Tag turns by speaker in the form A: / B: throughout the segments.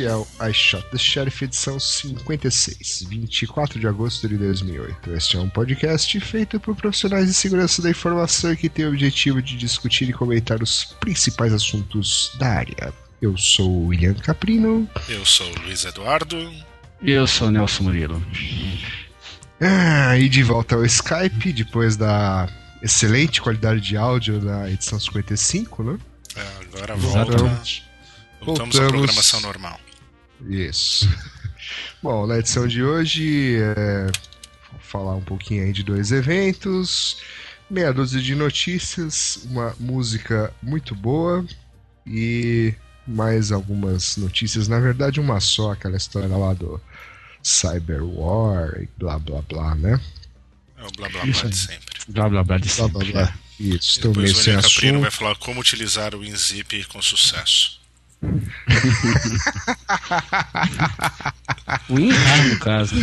A: Este é o I Shot the Sheriff, edição 56, 24 de agosto de 2008. Este é um podcast feito por profissionais de segurança da informação que tem o objetivo de discutir e comentar os principais assuntos da área. Eu sou o William Caprino.
B: Eu sou o Luiz Eduardo.
C: E eu sou o Nelson Murilo.
A: Ah, e de volta ao Skype, depois da excelente qualidade de áudio da edição 55, né?
B: É, agora volta. Voltamos, voltamos à programação normal.
A: Isso. Bom, na edição de hoje, é, vou falar um pouquinho aí de dois eventos, meia dúzia de notícias, uma música muito boa e mais algumas notícias. Na verdade, uma só, aquela história lá do Cyber War e blá blá blá, né?
B: É o blá blá blá de sempre.
C: Blá blá blá de sempre. Blá, blá, blá.
A: Isso, estou
B: Depois o Caprino
A: assunto.
B: vai falar como utilizar o WinZip com sucesso.
C: O WinRAR, no caso.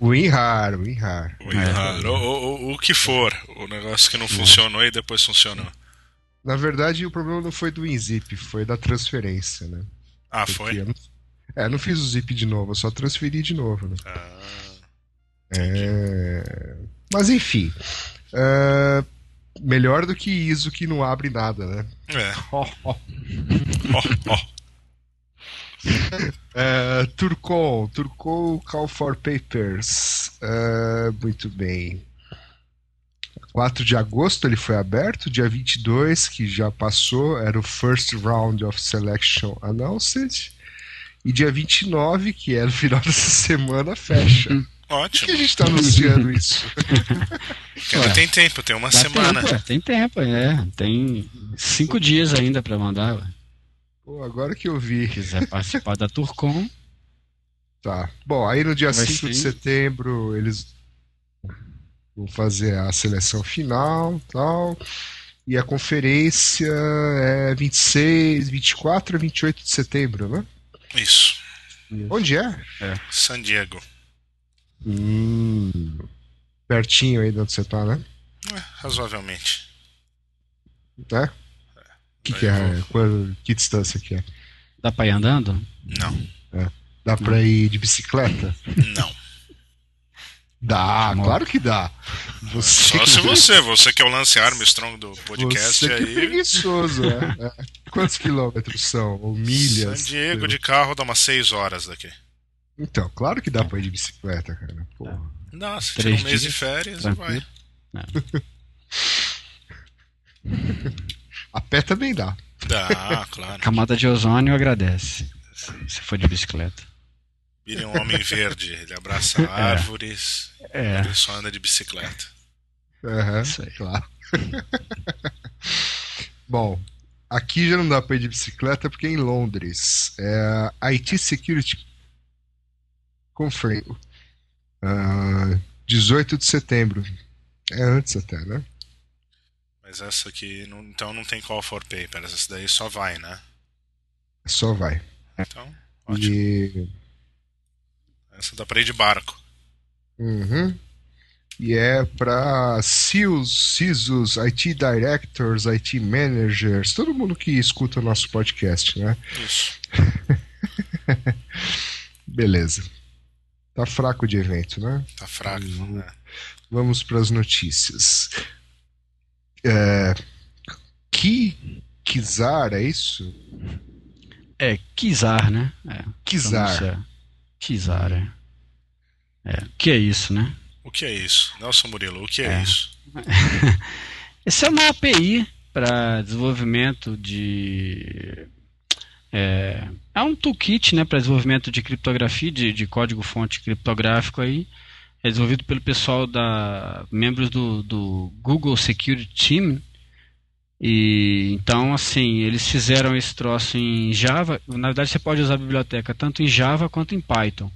A: O WinRAR, o WinRAR.
B: O, WinRAR. É. O, o, o, que for. O negócio que não funcionou e depois funcionou.
A: Na verdade, o problema não foi do WinZip, foi da transferência, né?
B: Ah, Porque foi?
A: Eu não, é, não fiz o zip de novo, eu só transferi de novo, né?
B: Ah,
A: é... Mas enfim. Uh, melhor do que ISO que não abre nada, né?
B: É.
A: Oh, oh.
B: oh, oh.
A: Uh, Turcon, Turcon Call for Papers. Uh, muito bem. 4 de agosto ele foi aberto, dia 22, que já passou, era o First Round of Selection Announced. E dia 29, que é no final dessa semana, fecha.
B: Ótimo.
A: Por que a gente está anunciando isso?
B: Ainda tem tempo, tem uma semana.
C: Tempo, tem tempo, é. Tem cinco dias ainda para mandar. Ué.
A: Pô, agora que eu vi.
C: Se quiser participar da Turcom.
A: Tá. Bom, aí no dia
C: Vai
A: 5 de setembro eles vão fazer a seleção final tal. E a conferência é 26, 24 a 28 de setembro, né?
B: Isso.
A: Onde é?
C: É.
B: San Diego.
A: Hum, pertinho aí de onde você tá, né?
B: É, razoavelmente.
A: É? Que que é? Qual, que distância que é?
C: Dá pra ir andando?
B: Não.
A: Dá pra ir de bicicleta?
B: Não.
A: Dá, claro que dá. Você
B: Só se você, você que é o Lance Armstrong do podcast
A: Você que é
B: aí.
A: preguiçoso, né? É. Quantos quilômetros são? Ou milhas?
B: San Diego de carro dá umas 6 horas daqui.
A: Então, claro que dá pra ir de bicicleta, cara. Porra.
B: Dá, você tira
C: Três
B: um mês de
C: dias,
B: férias e
C: tranquilo.
B: vai.
A: A pé também dá.
B: Dá, claro.
C: Camada de ozônio agradece. Se for de bicicleta.
B: Billy é um homem verde, ele abraça árvores,
C: É.
B: ele só anda de bicicleta.
A: Aham,
C: Isso aí.
A: claro. Bom, aqui já não dá pra ir de bicicleta porque é em Londres. É a IT Security Conference. Ah, 18 de setembro. É antes até, né?
B: Mas essa aqui, não- então não tem call for papers, essa daí só vai, né?
A: Só vai.
B: Então, ótimo.
A: E,
B: Essa dá pra ir de barco.
A: Uhum. e é para CIOs, CISOs, IT Directors, IT Managers, todo mundo que escuta o nosso podcast, né?
B: Isso.
A: Beleza. Tá fraco de evento, né?
B: Tá fraco.
A: Uhum.
B: né?
A: Vamos para as notícias. É... Ki... Kizar, é isso?
C: É, Kizar, né? É,
A: Kizar.
C: Kizar, é. É, que é isso, né?
B: O que é isso? Nelson Murilo, o que é,
C: É.
B: isso?
C: Essa é uma API para desenvolvimento de. É, é um toolkit né, para desenvolvimento de criptografia, de, de código-fonte criptográfico aí. É desenvolvido pelo pessoal da. membros do, do Google Security Team. E então, assim, eles fizeram esse troço em Java. Na verdade, você pode usar a biblioteca tanto em Java quanto em Python.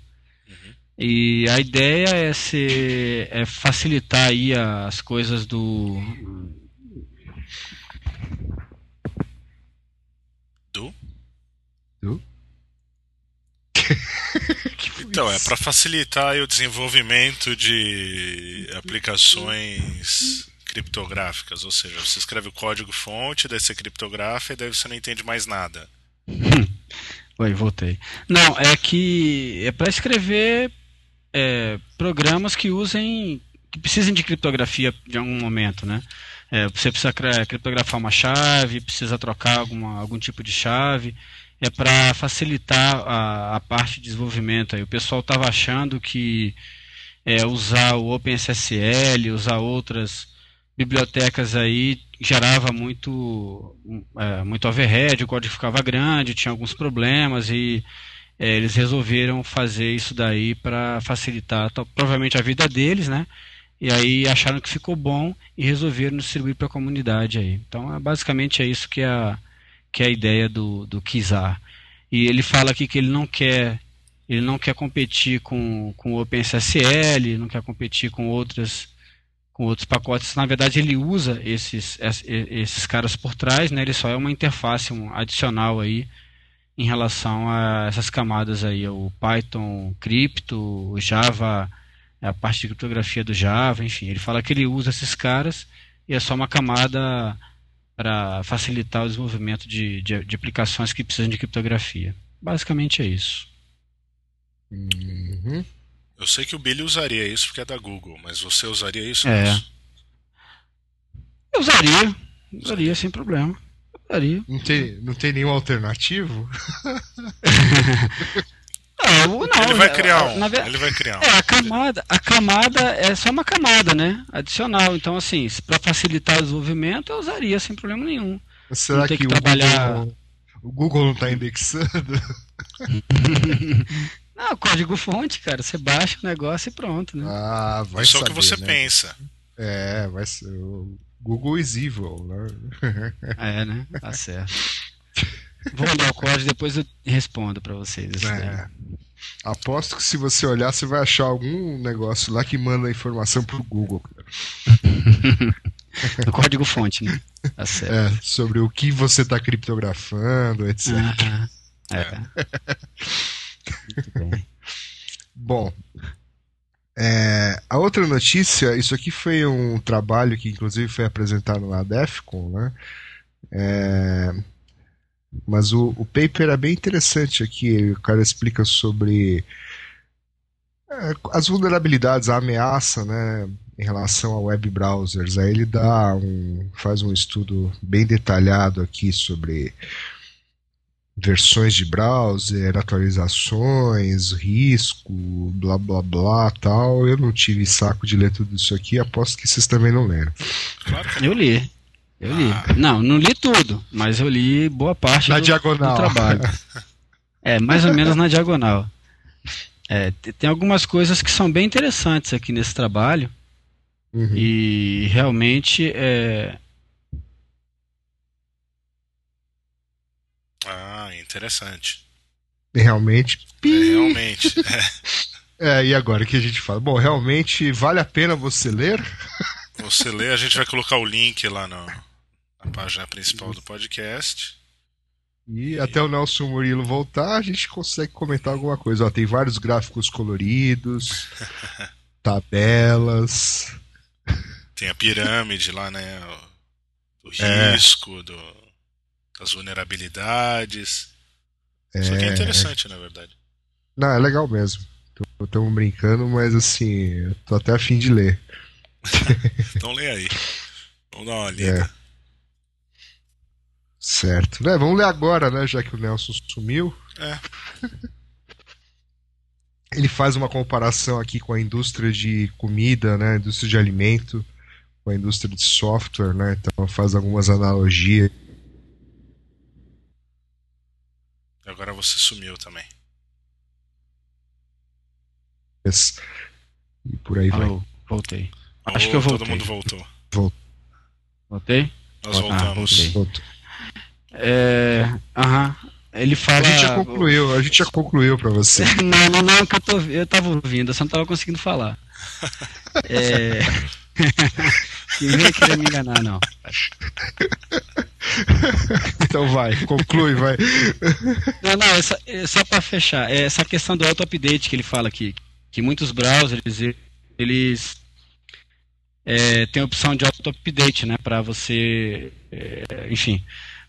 C: E a ideia é, ser, é facilitar aí as coisas do.
B: Do?
A: Do?
B: Então, é para facilitar o desenvolvimento de aplicações criptográficas, ou seja, você escreve o código fonte, daí você criptografa e daí você não entende mais nada.
C: Oi, voltei. Não, é que é para escrever é, programas que usem, que precisem de criptografia de algum momento, né? É, você precisa criptografar uma chave, precisa trocar alguma, algum tipo de chave. É para facilitar a, a, parte de desenvolvimento. Aí o pessoal estava achando que é, usar o OpenSSL, usar outras bibliotecas aí gerava muito é, muito overhead, o código ficava grande, tinha alguns problemas e é, eles resolveram fazer isso daí para facilitar provavelmente a vida deles, né? E aí acharam que ficou bom e resolveram distribuir para a comunidade aí. Então, é, basicamente é isso que é a, que é a ideia do, do Kizar. E ele fala aqui que ele não quer ele não quer competir com, com o OpenSSL, não quer competir com outras com outros pacotes. Na verdade, ele usa esses, esses caras por trás, né? Ele só é uma interface um adicional aí em relação a essas camadas aí, o Python, Crypto, o Java a parte de criptografia do Java, enfim. Ele fala que ele usa esses caras e é só uma camada para facilitar o desenvolvimento de, de, de, aplicações que precisam de criptografia. Basicamente é isso.
B: Uhum. Eu sei que o Billy usaria isso porque é da Google, mas você usaria isso?
C: É. Eu usaria. Usaria sem problema. Usaria.
A: Não tem, não tem nenhum alternativo?
B: Não, não, ele vai criar um. Na, ele vai criar um.
C: É, a camada, a camada é só uma camada, né? Adicional. Então, assim, para facilitar o desenvolvimento, eu usaria sem problema nenhum.
A: Será que, que o, trabalhar... Google, o Google não está indexando?
C: não, código fonte, cara. Você baixa o negócio e pronto, né?
A: Ah, vai
B: Só
A: o
B: que você
A: né?
B: pensa.
A: É, vai ser. O Google is evil,
C: né? é, né? Tá certo. Vou mandar o código depois eu respondo para vocês. É.
A: Aposto que se você olhar, você vai achar algum negócio lá que manda a informação pro Google.
C: no código fonte, né? Tá certo.
A: É, sobre o que você está criptografando, etc.
C: é. Muito bem.
A: Bom, é, a outra notícia, isso aqui foi um trabalho que inclusive foi apresentado na DEFCON, né? É, mas o, o paper é bem interessante aqui. O cara explica sobre é, as vulnerabilidades, a ameaça, né, em relação a web browsers. Aí ele dá um, faz um estudo bem detalhado aqui sobre versões de browser, atualizações, risco, blá blá blá tal. Eu não tive saco de ler tudo isso aqui, aposto que vocês também não leram.
C: Claro Eu li. Eu li. Ah. Não, não li tudo, mas eu li boa parte
A: na
C: do,
A: diagonal.
C: do trabalho. é, mais ou menos na diagonal. É, tem algumas coisas que são bem interessantes aqui nesse trabalho. Uhum. E realmente é.
B: Ah, interessante.
A: Realmente.
B: É, realmente.
A: É. é, e agora que a gente fala? Bom, realmente vale a pena você ler?
B: Você lê, a gente vai colocar o link lá no, na página principal do podcast.
A: E, e, até o Nelson Murilo voltar, a gente consegue comentar alguma coisa. Ó, tem vários gráficos coloridos, tabelas.
B: Tem a pirâmide lá, né? Do é. risco, é. do, das vulnerabilidades. É. Isso aqui é interessante, na verdade.
A: Não, é legal mesmo. Estamos brincando, mas assim, eu tô até afim de ler.
B: então lê aí. Vamos dar uma lida.
A: É. Certo. Né, vamos ler agora, né? Já que o Nelson sumiu.
B: É.
A: Ele faz uma comparação aqui com a indústria de comida, né? A indústria de alimento, com a indústria de software, né? Então faz algumas analogias.
B: Agora você sumiu também.
A: E por aí
C: Alô,
A: vai.
C: Voltei. Acho que eu voltei.
B: Todo mundo voltou.
C: Voltei?
B: Nós ah, voltamos.
C: Ah, voltei. É, aham. Ele fala.
A: A gente já concluiu, a gente já concluiu pra você.
C: não, não, não, que eu, tô, eu tava ouvindo, eu só não tava conseguindo falar. é. Ninguém queria me enganar, não.
A: então vai, conclui, vai.
C: Não, não, essa, é só para fechar, é essa questão do auto-update que ele fala aqui, que muitos browsers eles é, têm a opção de auto-update, né, para você, é, enfim,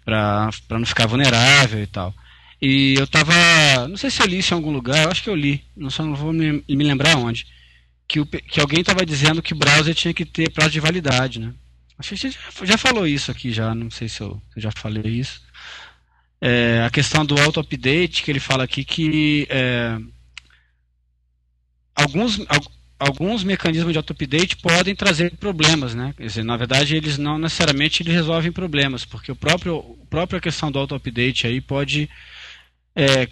C: para não ficar vulnerável e tal. E eu tava. Não sei se eu li isso em algum lugar, eu acho que eu li, não só não vou me, me lembrar onde. Que, o, que alguém estava dizendo que o browser tinha que ter prazo de validade, né? Acho que a gente já, já falou isso aqui já, não sei se eu, se eu já falei isso. É, a questão do auto-update, que ele fala aqui que é, alguns, alguns mecanismos de auto-update podem trazer problemas, né? Quer dizer, na verdade, eles não necessariamente eles resolvem problemas, porque o próprio a própria questão do auto-update aí pode, é,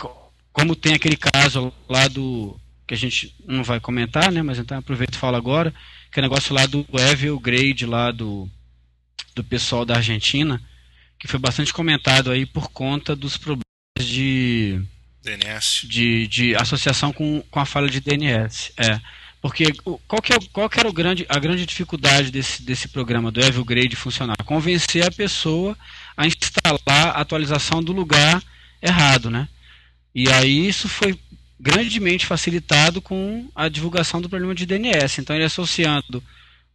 C: como tem aquele caso lá do que a gente não vai comentar, né? Mas então aproveito e falo agora, que é o negócio lá do Evil Grade lá do do pessoal da Argentina, que foi bastante comentado aí por conta dos problemas de
B: DNS.
C: De, de associação com, com a falha de DNS. É. Porque qual que, é, qual que era o grande, a grande dificuldade desse, desse programa do Evil Grade funcionar? Convencer a pessoa a instalar a atualização do lugar errado, né? E aí isso foi grandemente facilitado com a divulgação do problema de DNS. Então ele associando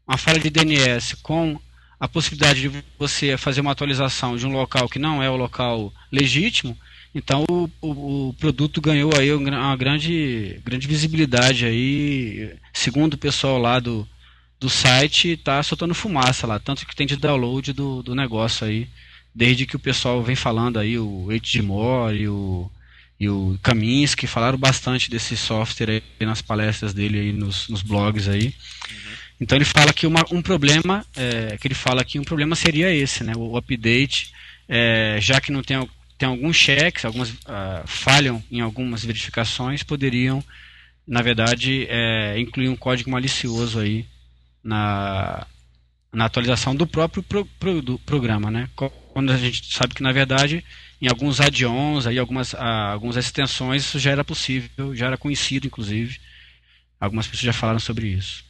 C: uma falha de DNS com a possibilidade de você fazer uma atualização de um local que não é o local legítimo, então o, o, o, produto ganhou aí uma grande, grande visibilidade aí, segundo o pessoal lá do, do site, está soltando fumaça lá, tanto que tem de download do, do negócio aí, desde que o pessoal vem falando aí, o Edmore e o, e o Kaminsky falaram bastante desse software aí nas palestras dele aí nos, nos blogs aí. Então ele fala que uma, um problema, é, que ele fala que um problema seria esse, né, o update, é, já que não tem, tem alguns cheques, algumas uh, falham em algumas verificações, poderiam, na verdade, é, incluir um código malicioso aí na, na atualização do próprio pro, pro, do programa, né? Quando a gente sabe que na verdade em alguns add-ons, aí algumas, uh, algumas extensões isso já era possível, já era conhecido inclusive. Algumas pessoas já falaram sobre isso.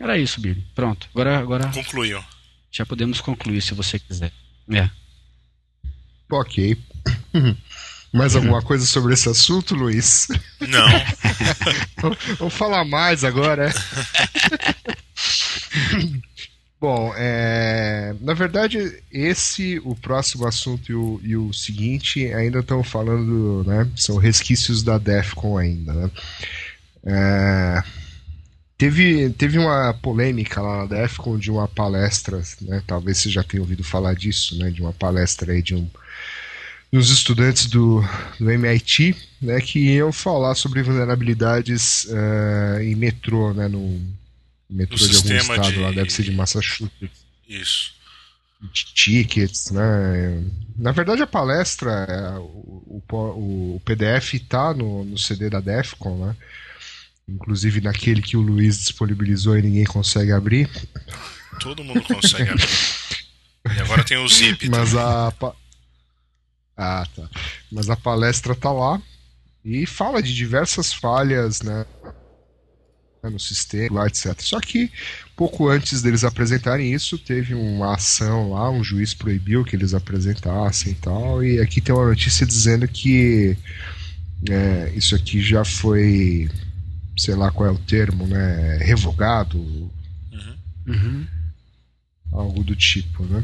C: Era isso, Billy. Pronto. Agora, agora.
B: Concluiu.
C: Já podemos concluir, se você quiser. É.
A: Ok. Mais alguma coisa sobre esse assunto, Luiz?
B: Não.
A: Vamos falar mais agora. Bom, é, na verdade, esse, o próximo assunto e o, e o seguinte ainda estão falando, né? São resquícios da DEFCON ainda, né? É, Teve, teve uma polêmica lá na DEFCON de uma palestra, né, talvez você já tenha ouvido falar disso, né, de uma palestra aí de um dos estudantes do, do MIT, né, que iam falar sobre vulnerabilidades uh, em metrô, né, no metrô de algum estado, de... lá deve ser de Massachusetts.
B: Isso.
A: De tickets, né? Na verdade, a palestra, o, o, o PDF está no, no CD da DEFCON, né? Inclusive naquele que o Luiz disponibilizou e ninguém consegue abrir.
B: Todo mundo consegue abrir. e agora tem o zip.
A: Mas também. a. Ah, tá. Mas a palestra tá lá e fala de diversas falhas, né? No sistema, etc. Só que pouco antes deles apresentarem isso, teve uma ação lá, um juiz proibiu que eles apresentassem e tal. E aqui tem uma notícia dizendo que é, isso aqui já foi sei lá qual é o termo, né? Revogado. Uhum. Uhum. Algo do tipo, né?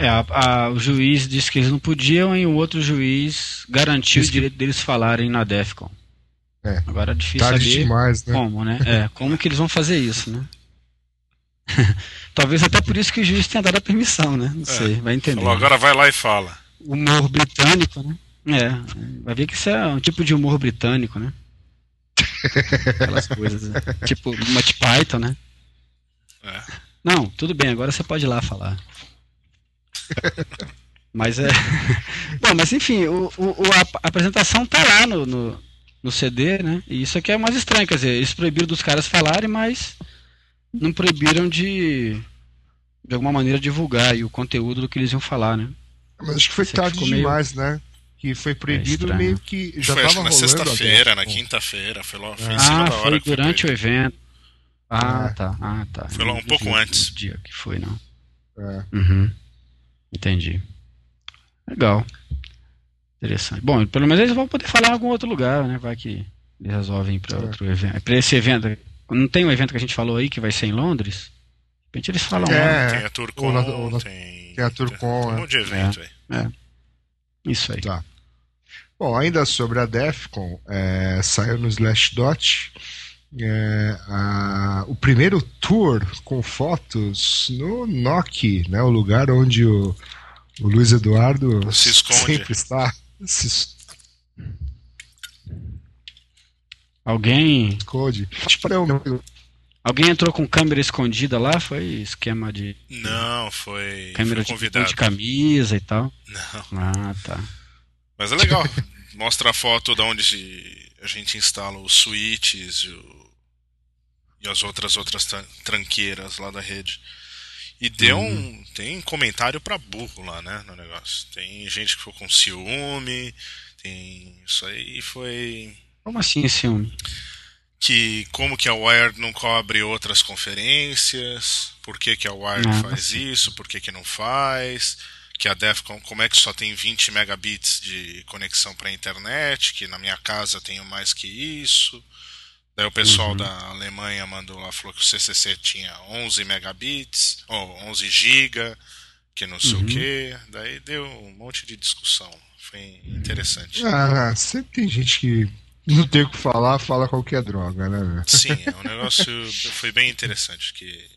C: É, a, a, o juiz disse que eles não podiam e o outro juiz garantiu o direito deles falarem na DEFCON. É. Agora é difícil Tarde saber
A: demais, né?
C: como, né? É, como que eles vão fazer isso, né? Talvez até por isso que o juiz tenha dado a permissão, né? Não é. sei, vai entender. Falou,
B: agora vai lá e fala.
C: Humor britânico, né? É, vai ver que isso é um tipo de humor britânico, né? Aquelas coisas. Né? tipo, Monty Python, né? É. Não, tudo bem, agora você pode ir lá falar. mas é. Bom, mas enfim, o, o, a apresentação tá lá no, no, no, CD, né? E isso aqui é mais estranho, quer dizer, eles proibiram dos caras falarem, mas não proibiram de de alguma maneira divulgar o conteúdo do que eles iam falar, né?
A: Mas acho que foi tarde demais, meio... né? que foi proibido é meio que já
B: foi,
A: tava rolando.
B: Na sexta-feira, na quinta-feira, foi lá, foi em
C: cima
B: ah, da hora.
C: Foi durante foi o evento. Ah, é. tá. Ah, tá.
B: Foi lá um pouco antes.
C: dia que foi, não.
A: É.
C: Uhum. Entendi. Legal. Interessante. Bom, pelo menos eles vão poder falar em algum outro lugar, né? Vai que eles resolvem ir para é. outro evento. Para esse evento, não tem um evento que a gente falou aí que vai ser em Londres? De repente eles falam
B: é, lá. Tem a Turcon, tem,
A: tem a Turcon,
B: tem um monte de evento
C: é. é. Isso aí.
A: Tá. Bom, ainda sobre a Defcon, é, saiu no Slashdot é, a, o primeiro tour com fotos no Noki, né, o lugar onde o, o Luiz Eduardo
B: Se esconde.
A: sempre está. Se
C: Alguém.
A: esconde.
C: Alguém entrou com câmera escondida lá? Foi esquema de
B: Não, foi,
C: câmera
B: foi
C: de,
B: convidado.
C: de camisa e tal?
B: Não.
C: Ah, tá.
B: Mas é legal. Mostra a foto de onde se- a gente instala os switches e, o- e as outras outras tran- tranqueiras lá da rede. E deu um. Tem comentário pra burro lá, né? No negócio. Tem gente que ficou com ciúme. Tem. Isso aí foi.
C: Como assim ciúme?
B: Que como que a Wired não cobre outras conferências? Por que, que a Wired
C: Ah,
B: faz
C: sim.
B: isso? Por que, que não faz? Que a Defcon, como é que só tem 20 megabits de conexão para internet? Que na minha casa tenho mais que isso. Daí o pessoal
C: Uhum.
B: da Alemanha mandou lá, falou que o CCC tinha 11 megabits, ou 11 giga, que não sei
C: Uhum.
B: o que. Daí deu um monte de discussão. Foi interessante.
A: Ah, sempre tem gente que não tem o que falar, fala qualquer droga, né?
B: Sim, é um negócio foi bem interessante. Que,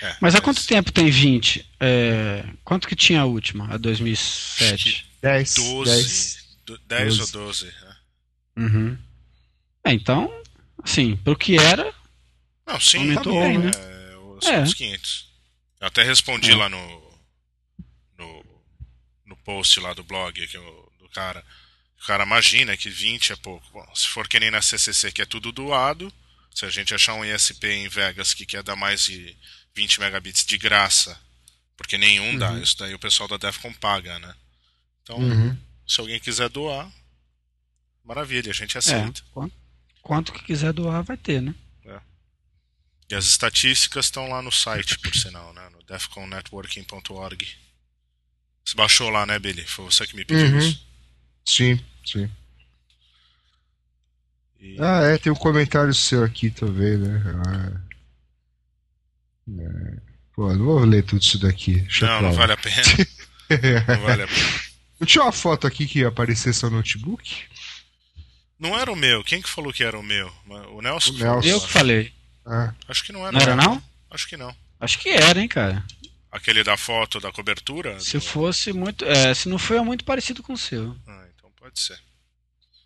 B: é,
C: Mas há quanto tempo tem 20? É, quanto que tinha a última? A 2007?
A: 10,
B: 12,
A: 10.
B: do- 10 ou
A: 12.
B: 12. né?
C: Uhum. É, então, assim, pro que era,
B: Não, sim,
C: Aumentou
B: tá
C: bem,
B: né? É, os,
C: É.
B: os 500. Eu até respondi
C: É.
B: lá no, no no post lá do blog que o- do cara. O cara imagina que 20 é pouco. Bom, se for que nem na CCC que é tudo doado, se a gente achar um ISP em Vegas que quer dar mais de 20 megabits de graça, porque nenhum dá,
C: Uhum.
B: isso daí o pessoal da Defcon paga, né? Então,
A: Uhum.
B: se alguém quiser doar, maravilha, a gente
C: é,
B: aceita.
C: quanto, quanto que quiser doar vai ter, né?
B: E as estatísticas estão lá no site, por sinal, né? No defconnetworking.org. Você baixou lá, né, Billy? Foi você que me pediu
A: Uhum.
B: isso.
A: Sim, sim.
B: E-
A: Ah, é, tem um comentário seu aqui também, né? Ah, é. Pô, não vou ler tudo isso daqui. Deixa
B: Não, não vale a pena. Não vale a pena.
A: Não tinha uma foto aqui que ia aparecer seu notebook?
B: Não era o meu. Quem que falou que era o meu? O Nelson?
A: O Nelson.
C: Eu que falei.
A: Ah,
B: Acho que não era.
C: Não era não?
B: Acho que não.
C: Acho que era, hein, cara.
B: Aquele da foto da cobertura?
C: Se
B: do-
C: fosse muito. É, se não foi, é muito parecido com o seu.
B: Ah, então pode ser.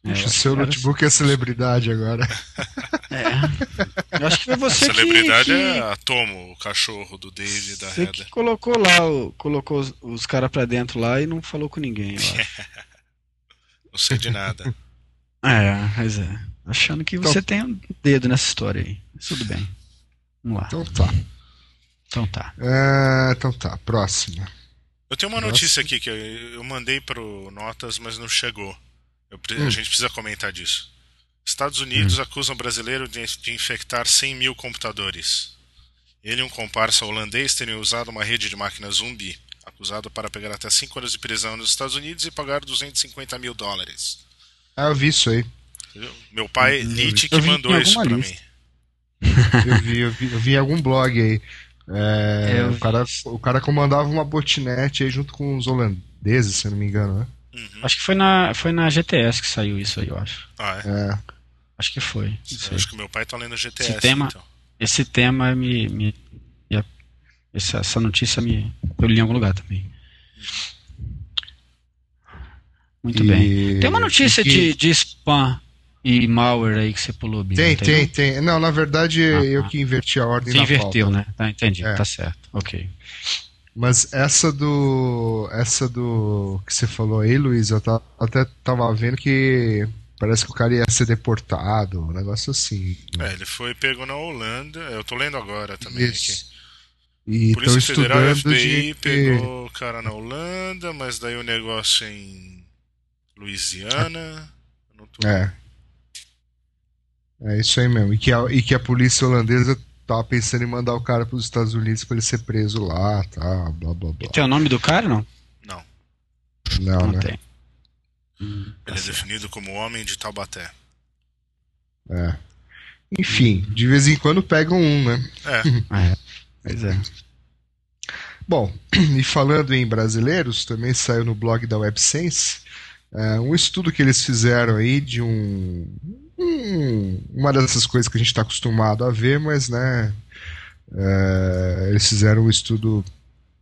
C: É,
A: puxa,
C: eu acho
A: seu notebook é celebridade agora.
C: É. Eu acho que foi você
B: a
C: que.
B: celebridade
C: que...
B: é a Tomo, o cachorro do Dave e da
C: Você que colocou lá, o- colocou os, os caras pra dentro lá e não falou com ninguém, eu acho.
B: Não sei de nada.
C: é, mas é. Achando que você tem um dedo nessa história aí. Tudo bem. Vamos lá.
A: Então tá.
C: Então tá.
A: É, então tá, próxima.
B: Eu tenho uma
A: Nossa.
B: notícia aqui que eu, eu mandei pro Notas, mas não chegou. Eu
A: Hum.
B: A gente precisa comentar disso. Estados Unidos acusam brasileiro de, de infectar 100 mil computadores. Ele e um comparsa holandês teriam usado uma rede de máquinas zumbi, acusado para pegar até 5 anos de prisão nos Estados Unidos e pagar 250 mil dólares.
A: Ah, eu vi isso aí.
B: Meu pai, Nietzsche, que mandou isso pra
C: lista.
B: mim.
A: Eu vi, eu vi, eu vi em algum blog aí. É,
C: É, eu
A: o, cara, o cara comandava uma botinete aí junto com os holandeses, se eu não me engano, né?
B: Uhum.
C: Acho que foi na, foi na GTS que saiu isso aí, eu acho.
B: Ah, é.
A: É.
C: Acho que foi.
B: Acho que meu pai tá lendo GTS.
C: Esse tema-
B: então.
C: Esse tema me. me me- essa, essa notícia me. Eu li em algum lugar também. Muito
A: E-
C: bem. Tem uma notícia
A: que-
C: de, de spam e malware aí que você pulou, Bia,
A: Tem,
C: não
A: tem,
C: não?
A: tem. Não, na verdade,
C: Ah,
A: eu
C: ah.
A: que inverti a ordem
C: Você inverteu,
A: pauta.
C: né? Tá, entendi.
A: É.
C: Tá certo. Ok.
A: Mas essa do. Essa do. que você falou aí, Luiz, eu até tava vendo que parece que o cara ia ser deportado, um negócio assim.
B: É, ele foi pego na Holanda. Eu tô lendo agora também aqui.
A: Isso. E estão
B: Polícia Federal e
A: estudando
B: FBI
A: de.
B: pegou o cara na Holanda, mas daí o negócio em Louisiana. Tô...
A: É. É isso aí mesmo. E que a, e que a polícia holandesa tava pensando em mandar o cara para os Estados Unidos para ele ser preso lá, tá? Blá blá blá.
C: E tem o nome do cara, não?
B: Não.
A: Não,
C: Não
A: né?
C: tem. Hum, tá
B: Ele é
C: certo.
B: definido como homem de Taubaté.
A: É. Enfim, de vez em quando pegam um, né?
B: É,
C: É, pois é.
A: Bom, e falando em brasileiros, também saiu no blog da WebSense é, um estudo que eles fizeram aí de um, um uma dessas coisas que a gente está acostumado a ver, mas né, é, eles fizeram um estudo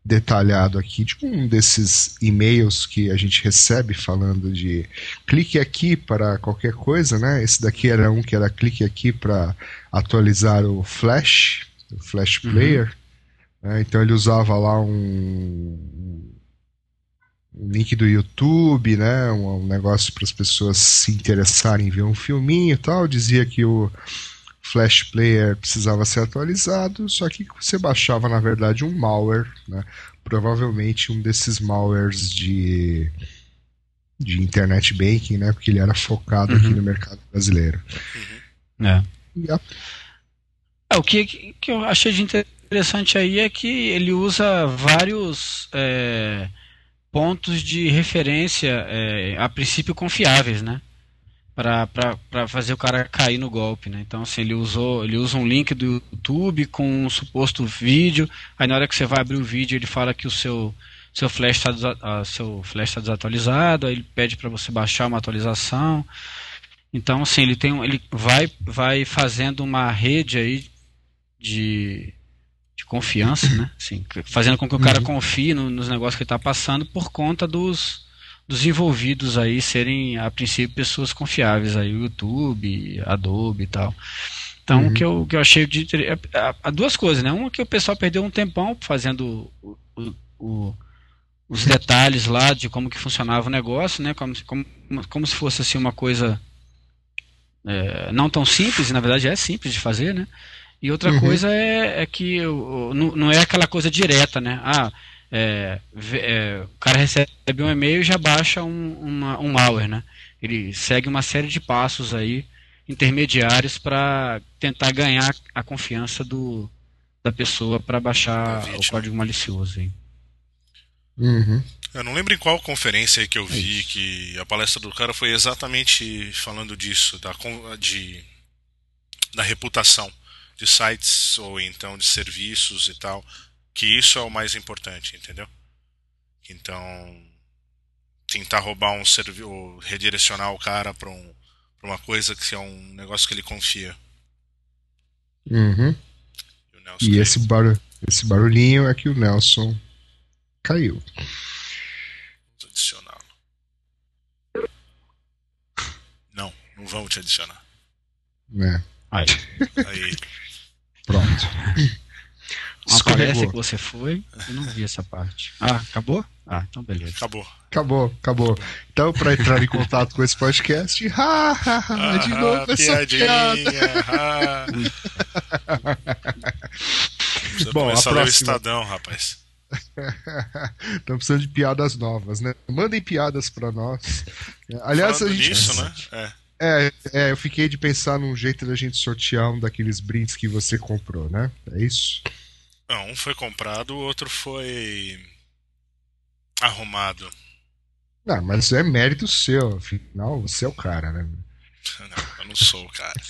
A: detalhado aqui de um desses e-mails que a gente recebe falando de clique aqui para qualquer coisa, né? Esse daqui era um que era clique aqui para atualizar o Flash, o Flash uhum. Player. Uhum. Né? Então ele usava lá um, um link do YouTube, né? Um, um negócio para as pessoas se interessarem em ver um filminho e tal. Dizia que o Flash Player precisava ser atualizado, só que você baixava na verdade um malware, né? provavelmente um desses malwares de, de internet banking, né? porque ele era focado uhum. aqui no mercado brasileiro.
C: Uhum. É. A... é. o que, que eu achei de interessante aí é que ele usa vários é, pontos de referência, é, a princípio confiáveis, né? Para fazer o cara cair no golpe, né? Então, assim, ele usou, ele usa um link do YouTube com um suposto vídeo. Aí na hora que você vai abrir o vídeo, ele fala que o seu seu flash está seu flash está desatualizado, aí ele pede para você baixar uma atualização. Então, assim, ele tem ele vai vai fazendo uma rede aí de, de confiança, né? Assim, fazendo com que o cara uhum. confie no, nos negócios que ele está passando por conta dos dos envolvidos aí serem, a princípio, pessoas confiáveis aí, o YouTube, Adobe e tal. Então, uhum. o que eu, que eu achei de. Há duas coisas, né? Uma que o pessoal perdeu um tempão fazendo o, o, o, os detalhes lá de como que funcionava o negócio, né? Como, como, como se fosse assim uma coisa é, não tão simples, e na verdade é simples de fazer, né? E outra uhum. coisa é, é que não, não é aquela coisa direta, né? Ah, é, é, o cara recebe um e-mail e já baixa um, uma, um malware, né? Ele segue uma série de passos aí intermediários para tentar ganhar a confiança do, da pessoa para baixar o código malicioso. Aí.
B: Uhum. Eu não lembro em qual conferência que eu vi é que a palestra do cara foi exatamente falando disso, da, de, da reputação de sites ou então de serviços e tal que isso é o mais importante, entendeu? Então, tentar roubar um serviço, ou redirecionar o cara para um, uma coisa que é um negócio que ele confia.
A: Uhum. E, e esse, barulho, esse barulhinho é que o Nelson caiu.
B: Vamos adicioná-lo. Não, não vamos te adicionar.
A: É.
C: Aí.
B: Aí.
A: Pronto.
C: Aparece que você foi. Eu não vi essa parte. Ah, acabou? Ah, então beleza.
B: Acabou.
A: Acabou, acabou. Então, para entrar em contato com esse podcast, ha, ha, ha, de novo ah, essa piada.
B: Bom, a próxima... o Estadão, rapaz.
A: Estamos precisando de piadas novas, né? Mandem piadas para nós. Aliás,
B: Falando
A: a gente.
B: Nisso, né? É.
A: É, é, eu fiquei de pensar num jeito da gente sortear um daqueles brindes que você comprou, né? É isso?
B: Não, um foi comprado, o outro foi arrumado.
A: Não, mas é mérito seu, afinal, você é o cara, né?
B: Não, eu não sou o cara.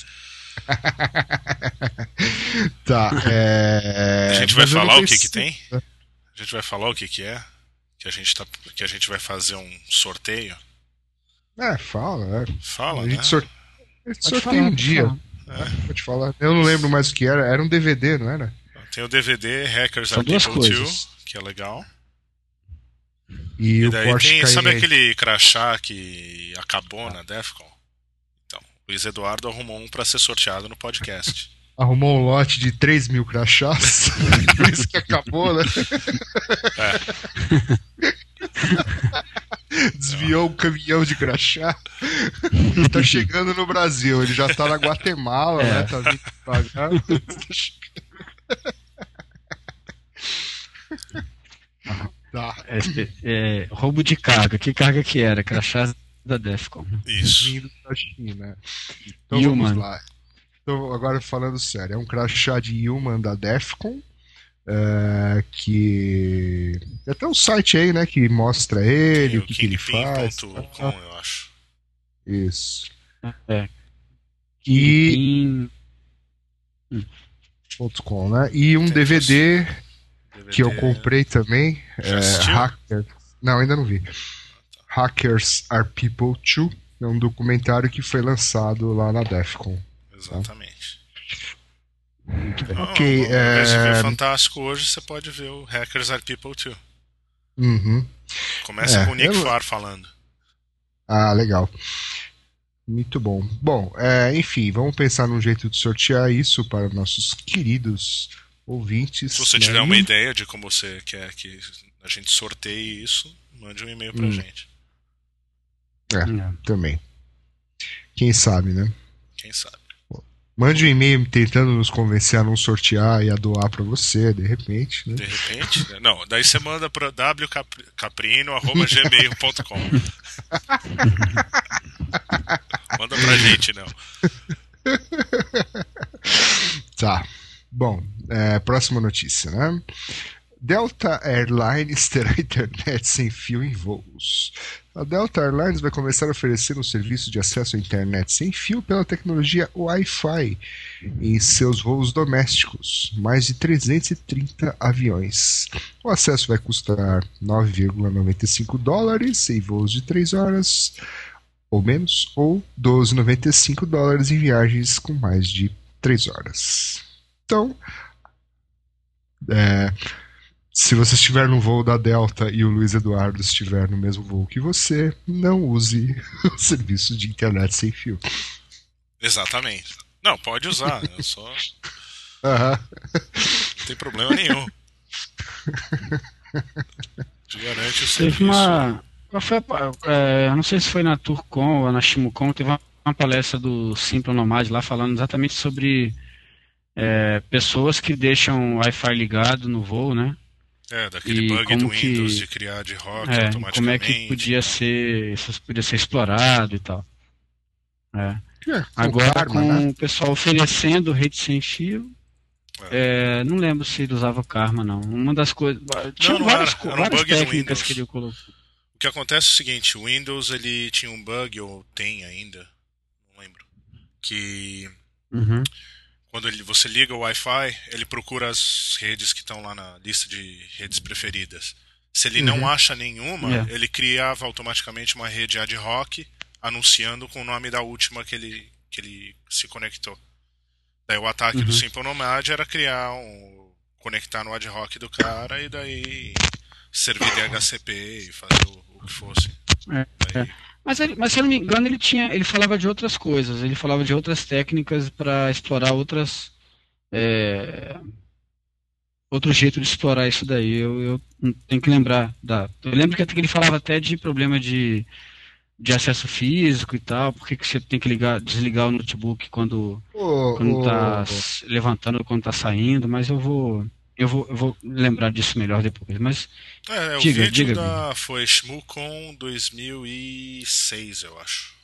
A: tá, é...
B: A gente vai falar o que que tem? A gente vai falar o que que é? Que a gente, tá... que a gente vai fazer um sorteio?
A: É, fala. É.
B: Fala, a
A: gente
B: né?
A: Sorte... A gente sorteia um dia. É. Pode falar. Eu não lembro mais o que era. Era um DVD, não era?
B: Tem o DVD Hackers Are People 2, que é legal.
A: E, e daí
B: tem, Cayenne. sabe aquele crachá que acabou ah. na Defcon? Então, o Luiz Eduardo arrumou um para ser sorteado no podcast.
A: Arrumou um lote de 3 mil crachás. Por isso que acabou, né? É. Desviou um caminhão de crachá. E tá chegando no Brasil. Ele já tá na Guatemala, é. né? Tá vindo pagar.
C: Tá. É, é, roubo de carga. Que carga que era? Crachá da Defcon.
B: Isso.
A: Vindo da China. Então Human. vamos lá. Então, agora falando sério, é um crachá de Human da Defcon. É, que tem até um site aí, né, que mostra ele, o que, que ele faz.
B: Com, eu acho.
A: Isso.
C: É.
A: E. Hum. .com, né? E um DVD DVD. que eu comprei também. é, Hacker... Não, ainda não vi. Hackers Are People Too. É um documentário que foi lançado lá na Defcon.
B: Exatamente.
A: Tá? ok.
B: é... fantástico hoje, você pode ver o Hackers Are People Too.
A: Uhum.
B: Começa é, com o Nick eu... Farr falando.
A: Ah, legal. Muito bom. Bom, é, enfim, vamos pensar num jeito de sortear isso para nossos queridos ouvintes.
B: Se você né? tiver uma ideia de como você quer que a gente sorteie isso, mande um e-mail pra hum. gente.
A: É, é, também. Quem sabe, né?
B: Quem sabe.
A: Mande um e-mail tentando nos convencer a não sortear e a doar para você, de repente. Né?
B: De repente? Né? Não, daí você manda para wcaprino.gmail.com. manda pra gente, não.
A: Tá. Bom, é, próxima notícia, né? Delta Airlines terá internet sem fio em voos. A Delta Airlines vai começar a oferecer um serviço de acesso à internet sem fio pela tecnologia Wi-Fi em seus voos domésticos, mais de 330 aviões. O acesso vai custar 9,95 dólares em voos de 3 horas ou menos, ou 12,95 dólares em viagens com mais de 3 horas. Então, é, se você estiver no voo da Delta e o Luiz Eduardo estiver no mesmo voo que você, não use o serviço de internet sem fio.
B: Exatamente. Não, pode usar, é só.
A: Uhum.
B: Não tem problema nenhum. Te garante o serviço.
C: Teve uma. Foi a... é, não sei se foi na Turcom ou na Shimucom, teve uma, uma palestra do Simple Nomad lá falando exatamente sobre é, pessoas que deixam o Wi-Fi ligado no voo, né?
B: É, daquele e bug do que, Windows de criar de rock é, automaticamente.
C: Como é que podia ser, isso podia ser explorado e tal. É. É, Agora karma, com né? o pessoal oferecendo rede sem fio, é. É, não lembro se ele usava Karma, não. Uma das coisas. Tinha não, não várias, era, era um várias técnicas que ele colocou.
B: O que acontece é o seguinte, o Windows ele tinha um bug, ou tem ainda, não lembro, que
C: uhum
B: quando ele, você liga o Wi-Fi, ele procura as redes que estão lá na lista de redes preferidas. Se ele uhum. não acha nenhuma, yeah. ele criava automaticamente uma rede ad hoc anunciando com o nome da última que ele, que ele se conectou. Daí o ataque uhum. do Simple Nomad era criar um. conectar no ad hoc do cara e daí servir DHCP e fazer o, o que fosse.
C: É, daí... é. Mas, ele, mas se eu não me engano, ele tinha, ele falava de outras coisas, ele falava de outras técnicas para explorar outras. É, outro jeito de explorar isso daí. Eu, eu tenho que lembrar. Da, eu lembro que ele falava até de problema de, de acesso físico e tal, porque que você tem que ligar, desligar o notebook quando, oh, quando tá oh. levantando, quando está saindo, mas eu vou. Eu vou, eu vou lembrar disso melhor depois, mas.
B: É, diga, o vídeo diga, da, foi ShmooCon 2006, eu acho.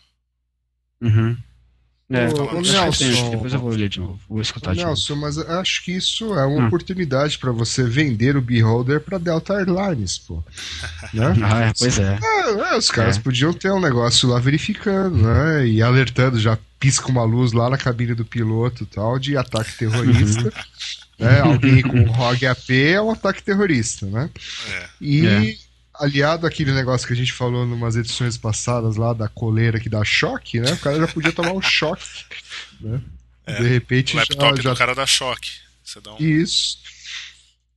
C: Uhum.
A: É, então, o, Nelson,
C: depois eu vou ler de novo, vou escutar de
A: Nelson, novo. mas acho que isso é uma hum. oportunidade para você vender o Beholder para Delta Airlines, pô.
C: né? Ah, é, pois é.
A: é, é os caras é. podiam ter um negócio lá verificando, né? E alertando, já pisca uma luz lá na cabine do piloto tal, de ataque terrorista. Né? Alguém com ROG AP é um ataque terrorista, né?
B: É.
A: E é. aliado àquele negócio que a gente falou em umas edições passadas lá da coleira que dá choque, né? O cara já podia tomar um choque, né? É. De repente
B: o laptop já, já... do cara dá choque. Um...
A: Isso.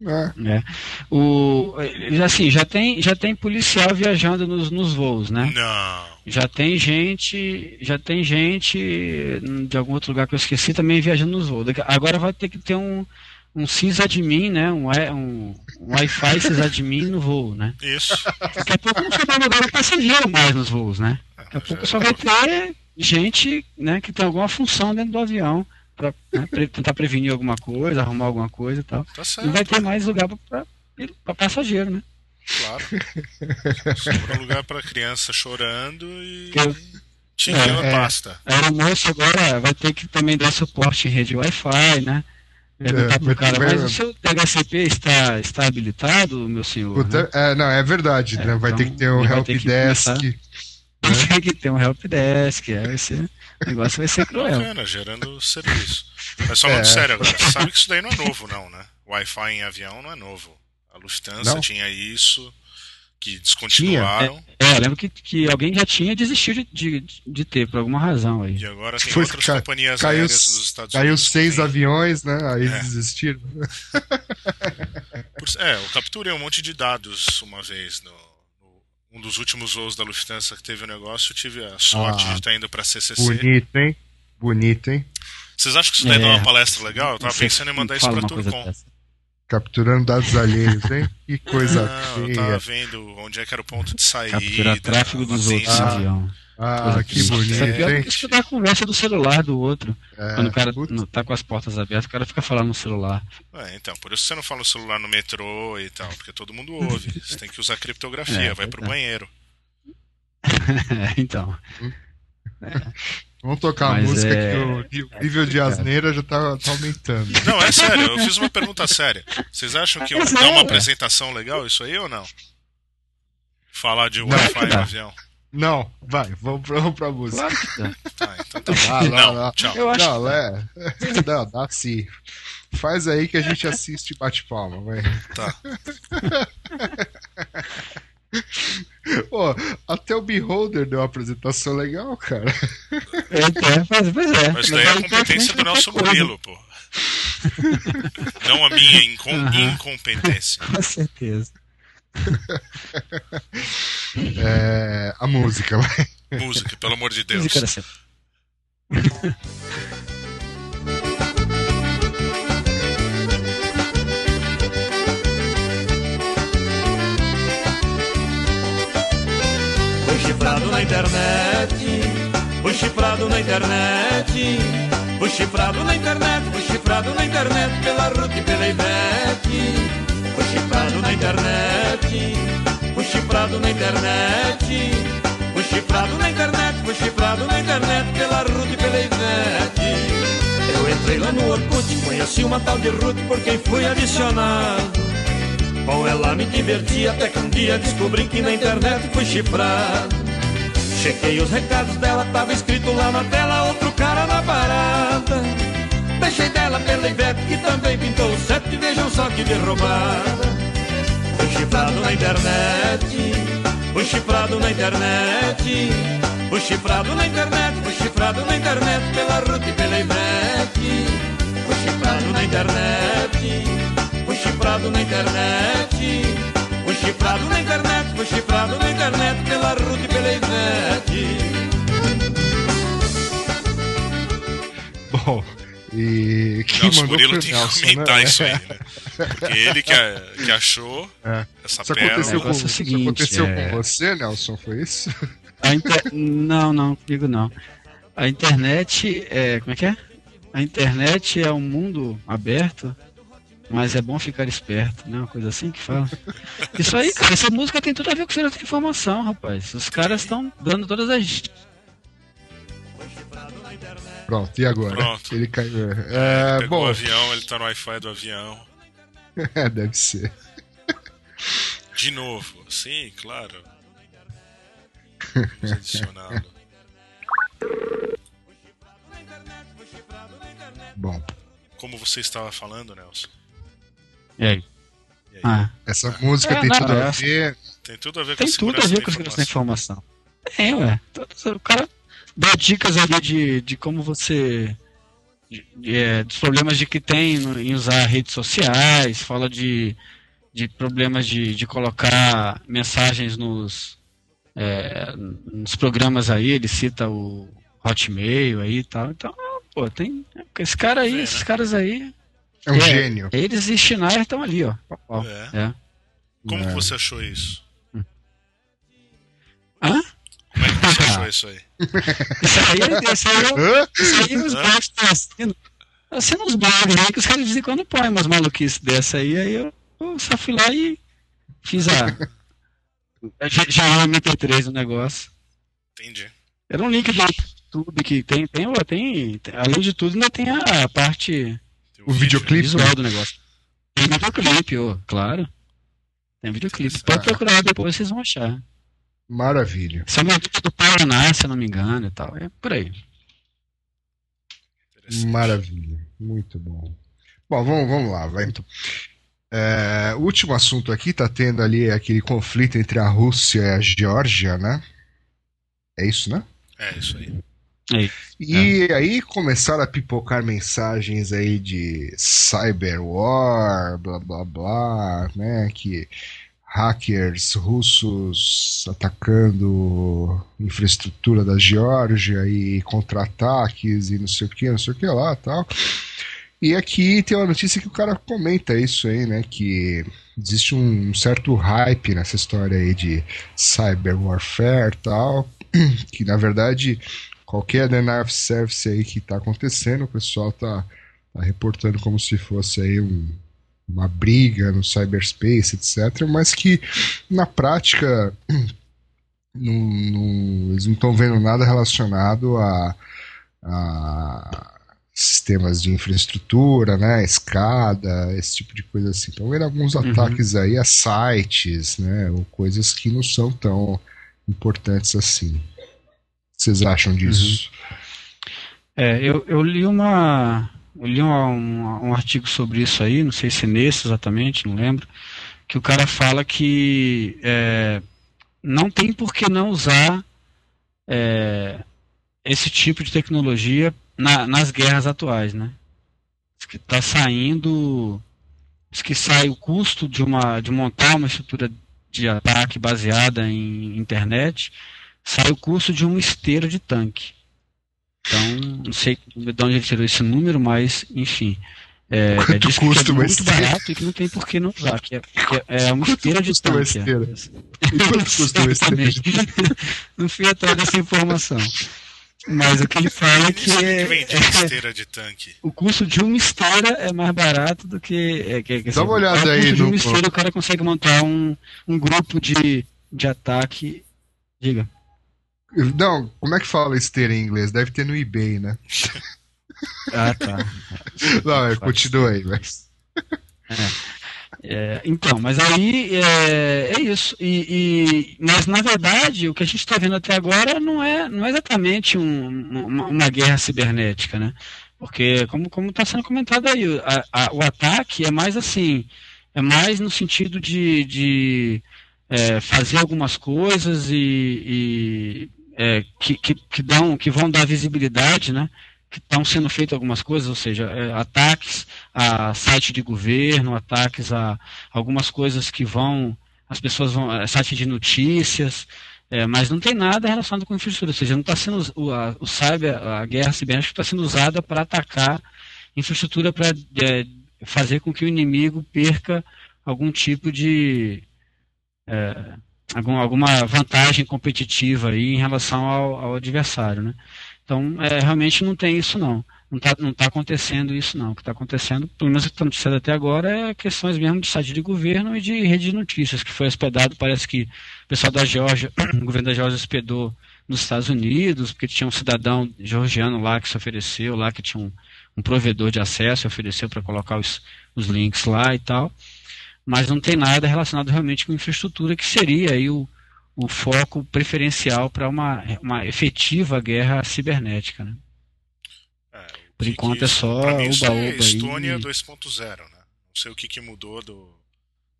C: É. é. O, assim, já tem, já tem policial viajando nos, nos voos, né?
B: Não.
C: Já tem gente, já tem gente de algum outro lugar que eu esqueci também viajando nos voos. Agora vai ter que ter um, um sysadmin, né? Um, um, um Wi-Fi sysadmin no voo, né?
B: Isso.
C: Daqui a pouco não vai dar lugar passageiro mais nos voos, né? Daqui a pouco só vai ter gente né, que tem alguma função dentro do avião para né, pre tentar prevenir alguma coisa, arrumar alguma coisa e tal.
B: Tá certo.
C: Não vai ter mais lugar para passageiro, né?
B: Claro. Sobra lugar para criança chorando e. Eu... Tinha é, pasta.
C: É, o moço agora vai ter que também dar suporte em rede Wi-Fi, né? Perguntar é, pro cara, mas o seu THCP está, está habilitado, meu senhor?
A: Puta, né? é, não, é verdade, é, né? Vai então, ter que ter um helpdesk.
C: Né? Tem que ter um helpdesk, é, vai ser, o negócio vai ser cruel.
B: Bacana, gerando serviço. Mas falando é. sério agora, você sabe que isso daí não é novo, não, né? Wi-Fi em avião não é novo. A Lufthansa
A: Não?
B: tinha isso, que descontinuaram.
C: É, eu lembro que, que alguém já tinha desistido de, de, de ter, por alguma razão aí.
B: E agora tem
A: Foi-
B: outras
A: ca-
B: companhias
A: caiu
B: aéreas dos Estados
A: Caiu
B: Unidos. que
A: seis
B: têm-
A: aviões, né? Aí
B: É.
A: desistiram.
B: Por- É, eu capturei um monte de dados uma vez. No, no- um dos últimos voos da Lufthansa que teve o negócio, eu tive a sorte
A: Ah.
B: de estar indo pra CCC.
A: Bonito, hein? Bonito, hein?
B: Vocês acham que isso daí dá
C: É.
B: uma palestra legal? Eu tava pensando em mandar isso
C: coisa
B: Turcom.
C: dessa.
A: Capturando dados alheios, hein? Que coisa
B: Não, eu tava
A: feia.
B: vendo onde é que era o ponto de saída.
C: Capturar tráfego dos outros
B: latência.
A: Ah,
C: aviões.
A: Ah,
C: Coisa
A: que bonito,
C: Isso é pior do
A: hein?
C: que escutar a conversa do celular do outro.
A: É,
C: Quando o cara
A: putz,
C: tá com as portas abertas, o cara fica falando no celular.
B: É, então, por isso você não fala o celular no metrô e tal, porque todo mundo ouve. Você tem que usar criptografia,
C: É,
B: vai pro
C: é.
B: banheiro.
C: então.
A: Vamos tocar a
C: Mas
A: música
C: é-
A: que o nível de asneira já tá, tá aumentando.
B: Não, é sério, eu fiz uma pergunta séria. Vocês acham que
C: Mas
B: dá
C: é,
B: uma apresentação legal isso aí ou não? Falar de Wi-Fi no avião.
A: Não, vai, vamos pra, vamos pra música.
C: Claro que dá.
B: Tá, então tá
A: Ah,
B: bom.
A: lá,
B: Não,
A: lá.
B: tchau.
C: Eu acho
A: Não, é. Não, dá sim. Faz aí que a gente assiste e bate palma, vai.
B: Tá.
A: Pô, até o Beholder deu uma apresentação legal, cara.
C: É, é, mas, pois é.
B: Mas daí é a competência do Nelson
C: coisa.
B: Murilo, pô. Não a minha incom-
C: Aham.
B: incompetência.
C: Com certeza.
A: É, a música, vai.
B: Música, pelo amor de Deus.
C: Música era sempre.
D: Chifrado na internet, fui chifrado na internet, fui chifrado na internet, fui chifrado na internet pela Ruth e pela Ivete. Fui chifrado na internet, fui chifrado na internet, fui chifrado na internet, fui chifrado na internet pela Ruth e pela Ivete. Eu entrei lá no Orkut, conheci uma tal de Ruth por quem fui adicionado. Com ela me diverti até que um dia descobri que na internet fui chifrado. Chequei os recados dela, tava escrito lá na tela outro cara na parada. Deixei dela pela Ivete que também pintou o sete, vejam só que de roubada. Fui chifrado na internet, fui chifrado na internet, fui chifrado na internet, fui chifrado na internet pela Ruth e pela Ivete. Fui chifrado na internet, fui chifrado na internet, fui chifrado na internet, fui chifrado na internet pela Ruth e pela Ivete.
A: Bom, e quem
B: Nelson
A: mandou
B: Murilo tem que
A: Nelson,
B: comentar
A: né?
B: isso aí, né? Porque ele que, a- que achou
A: É.
B: essa
A: Isso
B: pérola.
A: aconteceu, com,
C: negócio é o
A: isso
C: seguinte,
A: aconteceu
C: é-
A: com você, Nelson? Foi isso?
C: A inter... Não, não, comigo não. A internet é. Como é que é? A internet é um mundo aberto, mas é bom ficar esperto, né? Uma coisa assim que fala. Isso aí, cara, essa música tem tudo a ver com segurança de informação, rapaz. Os caras estão dando todas as.
A: Pronto, e agora?
B: Pronto.
A: Ele caiu. É,
B: Pegou
A: bom,
B: o avião, ele tá no Wi-Fi do avião.
A: é, deve ser.
B: De novo, sim, claro. Vamos adicioná-lo.
A: Bom,
B: Como você estava falando, Nelson?
C: E aí?
B: E aí?
C: Ah,
A: essa música
C: É,
A: tem tudo a ver.
B: Tem tudo a ver
C: tem
B: com
C: tudo a ver com segurança da
B: informação.
C: Tem, ué. O cara dá dicas ali de, de como você. de- de, é, dos problemas de que tem em usar redes sociais, fala de, de problemas de, de colocar mensagens nos, é, nos programas aí, ele cita o Hotmail aí e tal. Então, pô, tem. Esse cara aí,
B: né?
C: esses caras aí.
A: É um
C: É.
A: gênio.
C: Eles e Schneier estão ali, ó. Ó,
B: É.
C: é.
B: Como
A: É.
B: que você achou isso?
C: Hã?
B: Como é que você achou isso aí?
C: Isso aí, isso aí eu-
A: Hã?
C: Isso aí os blogs estão assinando. Assina uns blogs aí que os caras de vez em quando põem umas maluquices dessa aí, aí eu, eu só fui lá e fiz a. já já era MP3 o negócio.
B: Entendi.
C: Era um link do YouTube que tem, tem, tem, tem- além de tudo, ainda tem a parte
A: O videoclipe.
C: visual do negócio. Tem videoclipe, ô, claro. Tem videoclipe. Pode
A: Ah.
C: procurar depois, vocês vão achar.
A: Maravilha.
C: Isso é uma música do Paraná, se eu não me engano e tal. É por aí.
A: Maravilha. Muito bom. Bom, vamos, vamos lá, vai. É, o último assunto aqui tá tendo ali aquele conflito entre a Rússia e a Geórgia, né? É isso, né?
B: É, isso aí.
C: Aí.
A: E aí começaram a pipocar mensagens aí de cyber war, blá blá blá, né? Que hackers russos atacando infraestrutura da Geórgia e contra-ataques e não sei o que, não sei o que lá tal. E aqui tem uma notícia que o cara comenta isso aí, né? Que existe um certo hype nessa história aí de cyber warfare tal. Que na verdade qualquer denial of service aí que está acontecendo, o pessoal tá, tá, reportando como se fosse aí um, uma briga no cyberspace, etc. Mas que na prática não, não, eles não estão vendo nada relacionado a, a sistemas de infraestrutura, né, escada, esse tipo de coisa assim. Estão vendo alguns uhum. ataques aí a sites, né, ou coisas que não são tão importantes assim vocês acham disso? Uhum.
C: É, eu, eu li uma. Eu li um, um, um, artigo sobre isso aí, não sei se nesse exatamente, não lembro, que o cara fala que é, não tem por que não usar é, esse tipo de tecnologia na, nas guerras atuais, né? Que está saindo, que sai o custo de uma de montar uma estrutura de ataque baseada em internet sai o custo de uma esteira de tanque. Então, não sei de onde ele tirou esse número, mas, enfim. É,
A: Quanto
C: diz
A: custa
C: que é muito
A: esteira?
C: barato e que não tem por que não usar. Que é, que é uma
A: Quanto
C: esteira de
A: custa uma
C: tanque.
A: esteira?
C: é.
A: Quanto custa uma esteira de
C: não fui atrás dessa informação. Mas o que ele fala é que, é,
B: esteira de tanque?
C: o custo de uma esteira é mais barato do que. É, que, que
A: Dá uma olhada
C: o
A: aí
C: custo de
A: no-
C: uma esteira o cara consegue montar um, um grupo de, de ataque. Diga.
A: Não, como é que fala esteira em inglês? Deve ter no eBay, né?
C: Ah, tá.
A: Não, é, continua aí, mas.
C: É, então, mas aí é, é isso. E, e- mas na verdade, o que a gente está vendo até agora não é, não é exatamente um- uma, uma guerra cibernética, né? Porque, como como está sendo comentado aí, a- a- o ataque é mais assim, é mais no sentido de, de, é, fazer algumas coisas e, e, é, que, que, que dão, que vão dar visibilidade, né? Que estão sendo feitas algumas coisas, ou seja, é, ataques a site de governo, ataques a algumas coisas que vão, as pessoas vão, é, site de notícias, é, mas não tem nada relacionado com infraestrutura, ou seja, não está sendo o, a, o cyber, a guerra cibernética está sendo usada para atacar infraestrutura para fazer com que o inimigo perca algum tipo de é, algum, alguma vantagem competitiva aí em relação ao, ao adversário, né? Então, é, realmente não tem isso não. Não está não tá acontecendo isso não. O que está acontecendo, pelo menos o que está acontecendo até agora, é questões mesmo de site de governo e de rede de notícias, que foi hospedado, parece que o pessoal da Geórgia, o governo da Geórgia hospedou nos Estados Unidos, porque tinha um cidadão georgiano lá que se ofereceu, lá que tinha um, um provedor de acesso, ofereceu para colocar os, os links lá e tal. Mas não tem nada relacionado realmente com infraestrutura, que seria aí o, o foco preferencial para uma, uma efetiva guerra cibernética. Né?
B: É, o
C: Por enquanto
B: que
C: é
B: isso-
C: só
B: mim isso é. Estônia 2.0, né? Não sei o que, que mudou do,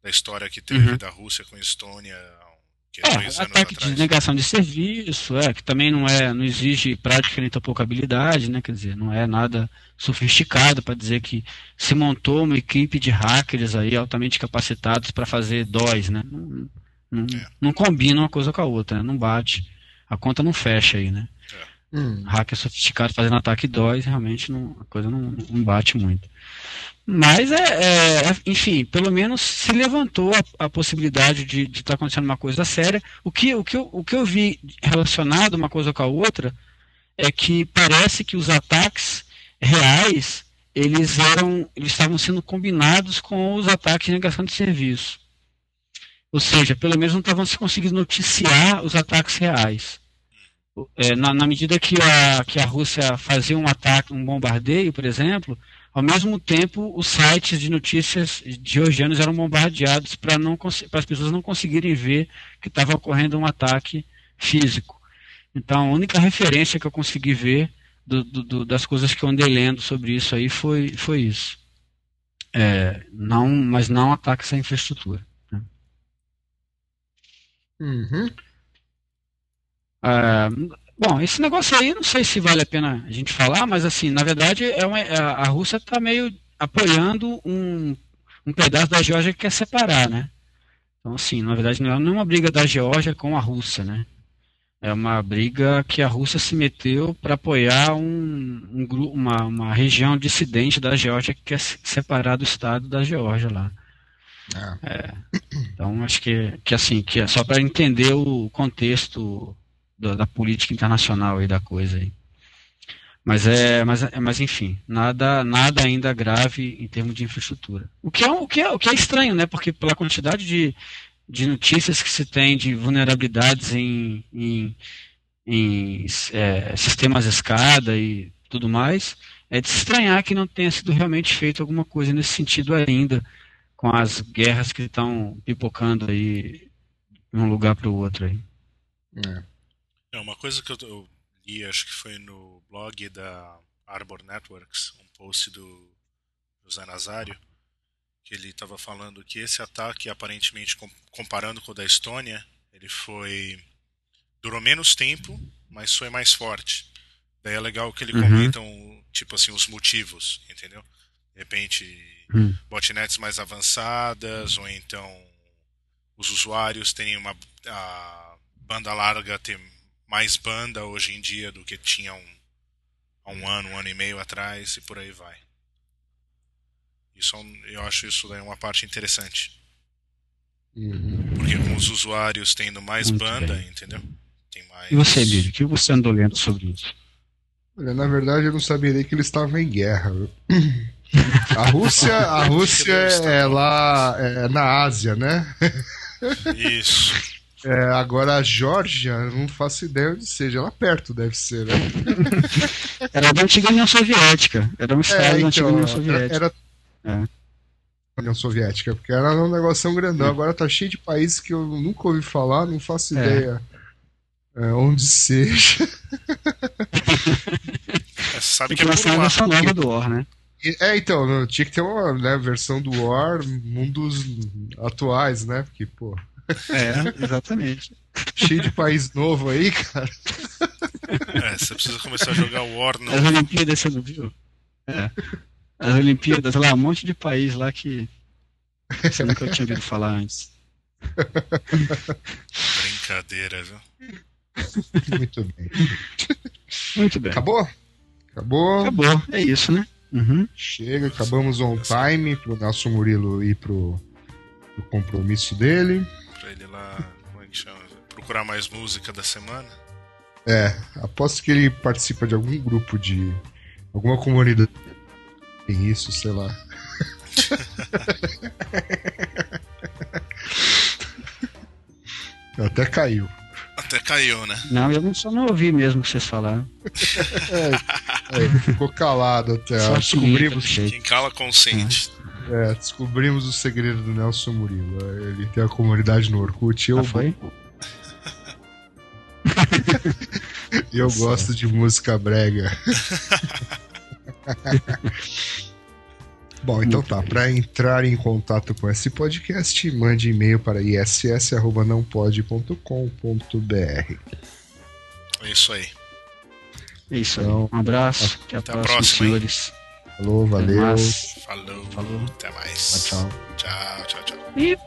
B: da história que teve
C: Uhum.
B: da Rússia com a Estônia há
C: É,
B: dois anos
C: ataque de negação de serviço, é, que também não é, não exige prática nem pouca habilidade, né? Quer dizer, não é nada sofisticado para dizer que se montou uma equipe de hackers aí altamente capacitados para fazer DOS, né? Não, não,
B: É.
C: não combina uma coisa com a outra, né? não bate. A conta não fecha aí, né?
A: Hum,
C: hacker sofisticado fazendo ataque DOS, realmente não, a coisa não, não bate muito. Mas é, é- é- enfim, pelo menos se levantou a, a possibilidade de estar acontecendo uma coisa séria. O que, o, que eu, o que eu vi relacionado uma coisa com a outra é que parece que os ataques reais eles eram eles estavam sendo combinados com os ataques de negação de serviço. Ou seja, pelo menos não estavam se conseguindo noticiar os ataques reais. É, na, na medida que a, que a Rússia fazia um ataque, um bombardeio, por exemplo, ao mesmo tempo os sites de notícias georgianos eram bombardeados para as pessoas não conseguirem ver que estava ocorrendo um ataque físico. Então a única referência que eu consegui ver do, do, das coisas que eu andei lendo sobre isso aí foi, foi isso. É, não, mas não ataques à infraestrutura. Né?
A: Uhum.
C: É, bom, esse negócio aí, não sei se vale a pena a gente falar, mas assim, na verdade, é uma, é, a Rússia está meio apoiando um, um pedaço da Geórgia que quer separar, né? Então, assim, na verdade, não é uma briga da Geórgia com a Rússia, né? É uma briga que a Rússia se meteu para apoiar um, um, uma, uma região dissidente da Geórgia que quer separar do Estado da Geórgia lá.
A: Ah.
C: É, então, acho que, que assim, que é só para entender o contexto da, da, política internacional aí da coisa aí. Mas é, mas, mas enfim, nada, nada ainda grave em termos de infraestrutura. O que é, o que é, o que é estranho, né? Porque pela quantidade de, de notícias que se tem de vulnerabilidades em, em, em é, sistemas escada e tudo mais, é de estranhar que não tenha sido realmente feito alguma coisa nesse sentido ainda, com as guerras que estão pipocando aí de um lugar para o outro aí.
B: É. é. uma coisa que eu, li, acho que foi no blog da Arbor Networks, um post do José Nazário, que ele estava falando que esse ataque, aparentemente, comparando com o da Estônia, ele foi. durou menos tempo, mas foi mais forte. Daí é legal que ele uhum. comentam, tipo assim, os motivos, entendeu? De repente, uhum. botnets mais avançadas, ou então os usuários têm uma. a banda larga tem mais banda hoje em dia do que tinham há um ano, um ano e meio atrás, e por aí vai. Isso, é eu acho isso daí uma parte interessante.
A: Uhum.
B: Porque com os usuários tendo mais Muito banda, bem. entendeu? Tem mais...
C: E você, Lírio, o que você andou lendo sobre isso?
A: Olha, na verdade eu não sabia nem que eles estavam em guerra. A Rússia, a Rússia é lá é na Ásia, né?
B: Isso.
A: É, agora a Geórgia, não faço ideia onde seja. Lá perto deve ser, né?
C: Era da antiga União Soviética. Era um estado é, então, da antiga União Soviética.
A: Era, é. União Soviética, porque era um negócio grandão. Agora tá cheio de países que eu nunca ouvi falar, não faço é. ideia é, onde seja.
B: É, sabe que é por uma
C: nova do War, né?
A: É, então, tinha que ter uma né, versão do War mundos atuais, né? Porque, pô.
C: É, exatamente.
A: Cheio de país novo aí, cara.
B: É, você precisa começar a jogar War no.
C: As Olimpíadas você não viu? É as Olimpíadas lá, um monte de país lá que você nunca tinha ouvido falar antes.
B: Brincadeira, viu?
A: Muito bem.
C: Muito bem.
A: Acabou? Acabou?
C: Acabou, é isso, né? Uhum.
A: Chega, acabamos on time pro Nelson Murilo ir pro, pro compromisso dele.
B: Pra ele lá, como é que chama? Procurar mais música da semana.
A: É, aposto que ele participa de algum grupo de. alguma comunidade tem isso, sei lá. Até caiu.
B: Até caiu, né?
C: Não, eu só não ouvi mesmo o que vocês falaram.
A: é, é, ficou calado até. Só descobrimos.
B: Quem cala consente.
A: É, descobrimos o segredo do Nelson Murilo. Ele tem a comunidade no Orkut. Eu,
C: ah, foi?
A: eu gosto de música brega. Bom, então tá. Para entrar em contato com esse podcast, mande e-mail para iss@nãopode.com.br.
B: É isso aí.
C: É isso aí. Um abraço.
B: Até, até a próxima, próxima
A: senhores. Falou, valeu.
B: Falou. Falou. Até mais.
C: Tchau,
B: tchau. Tchau, tchau, tchau.
C: E...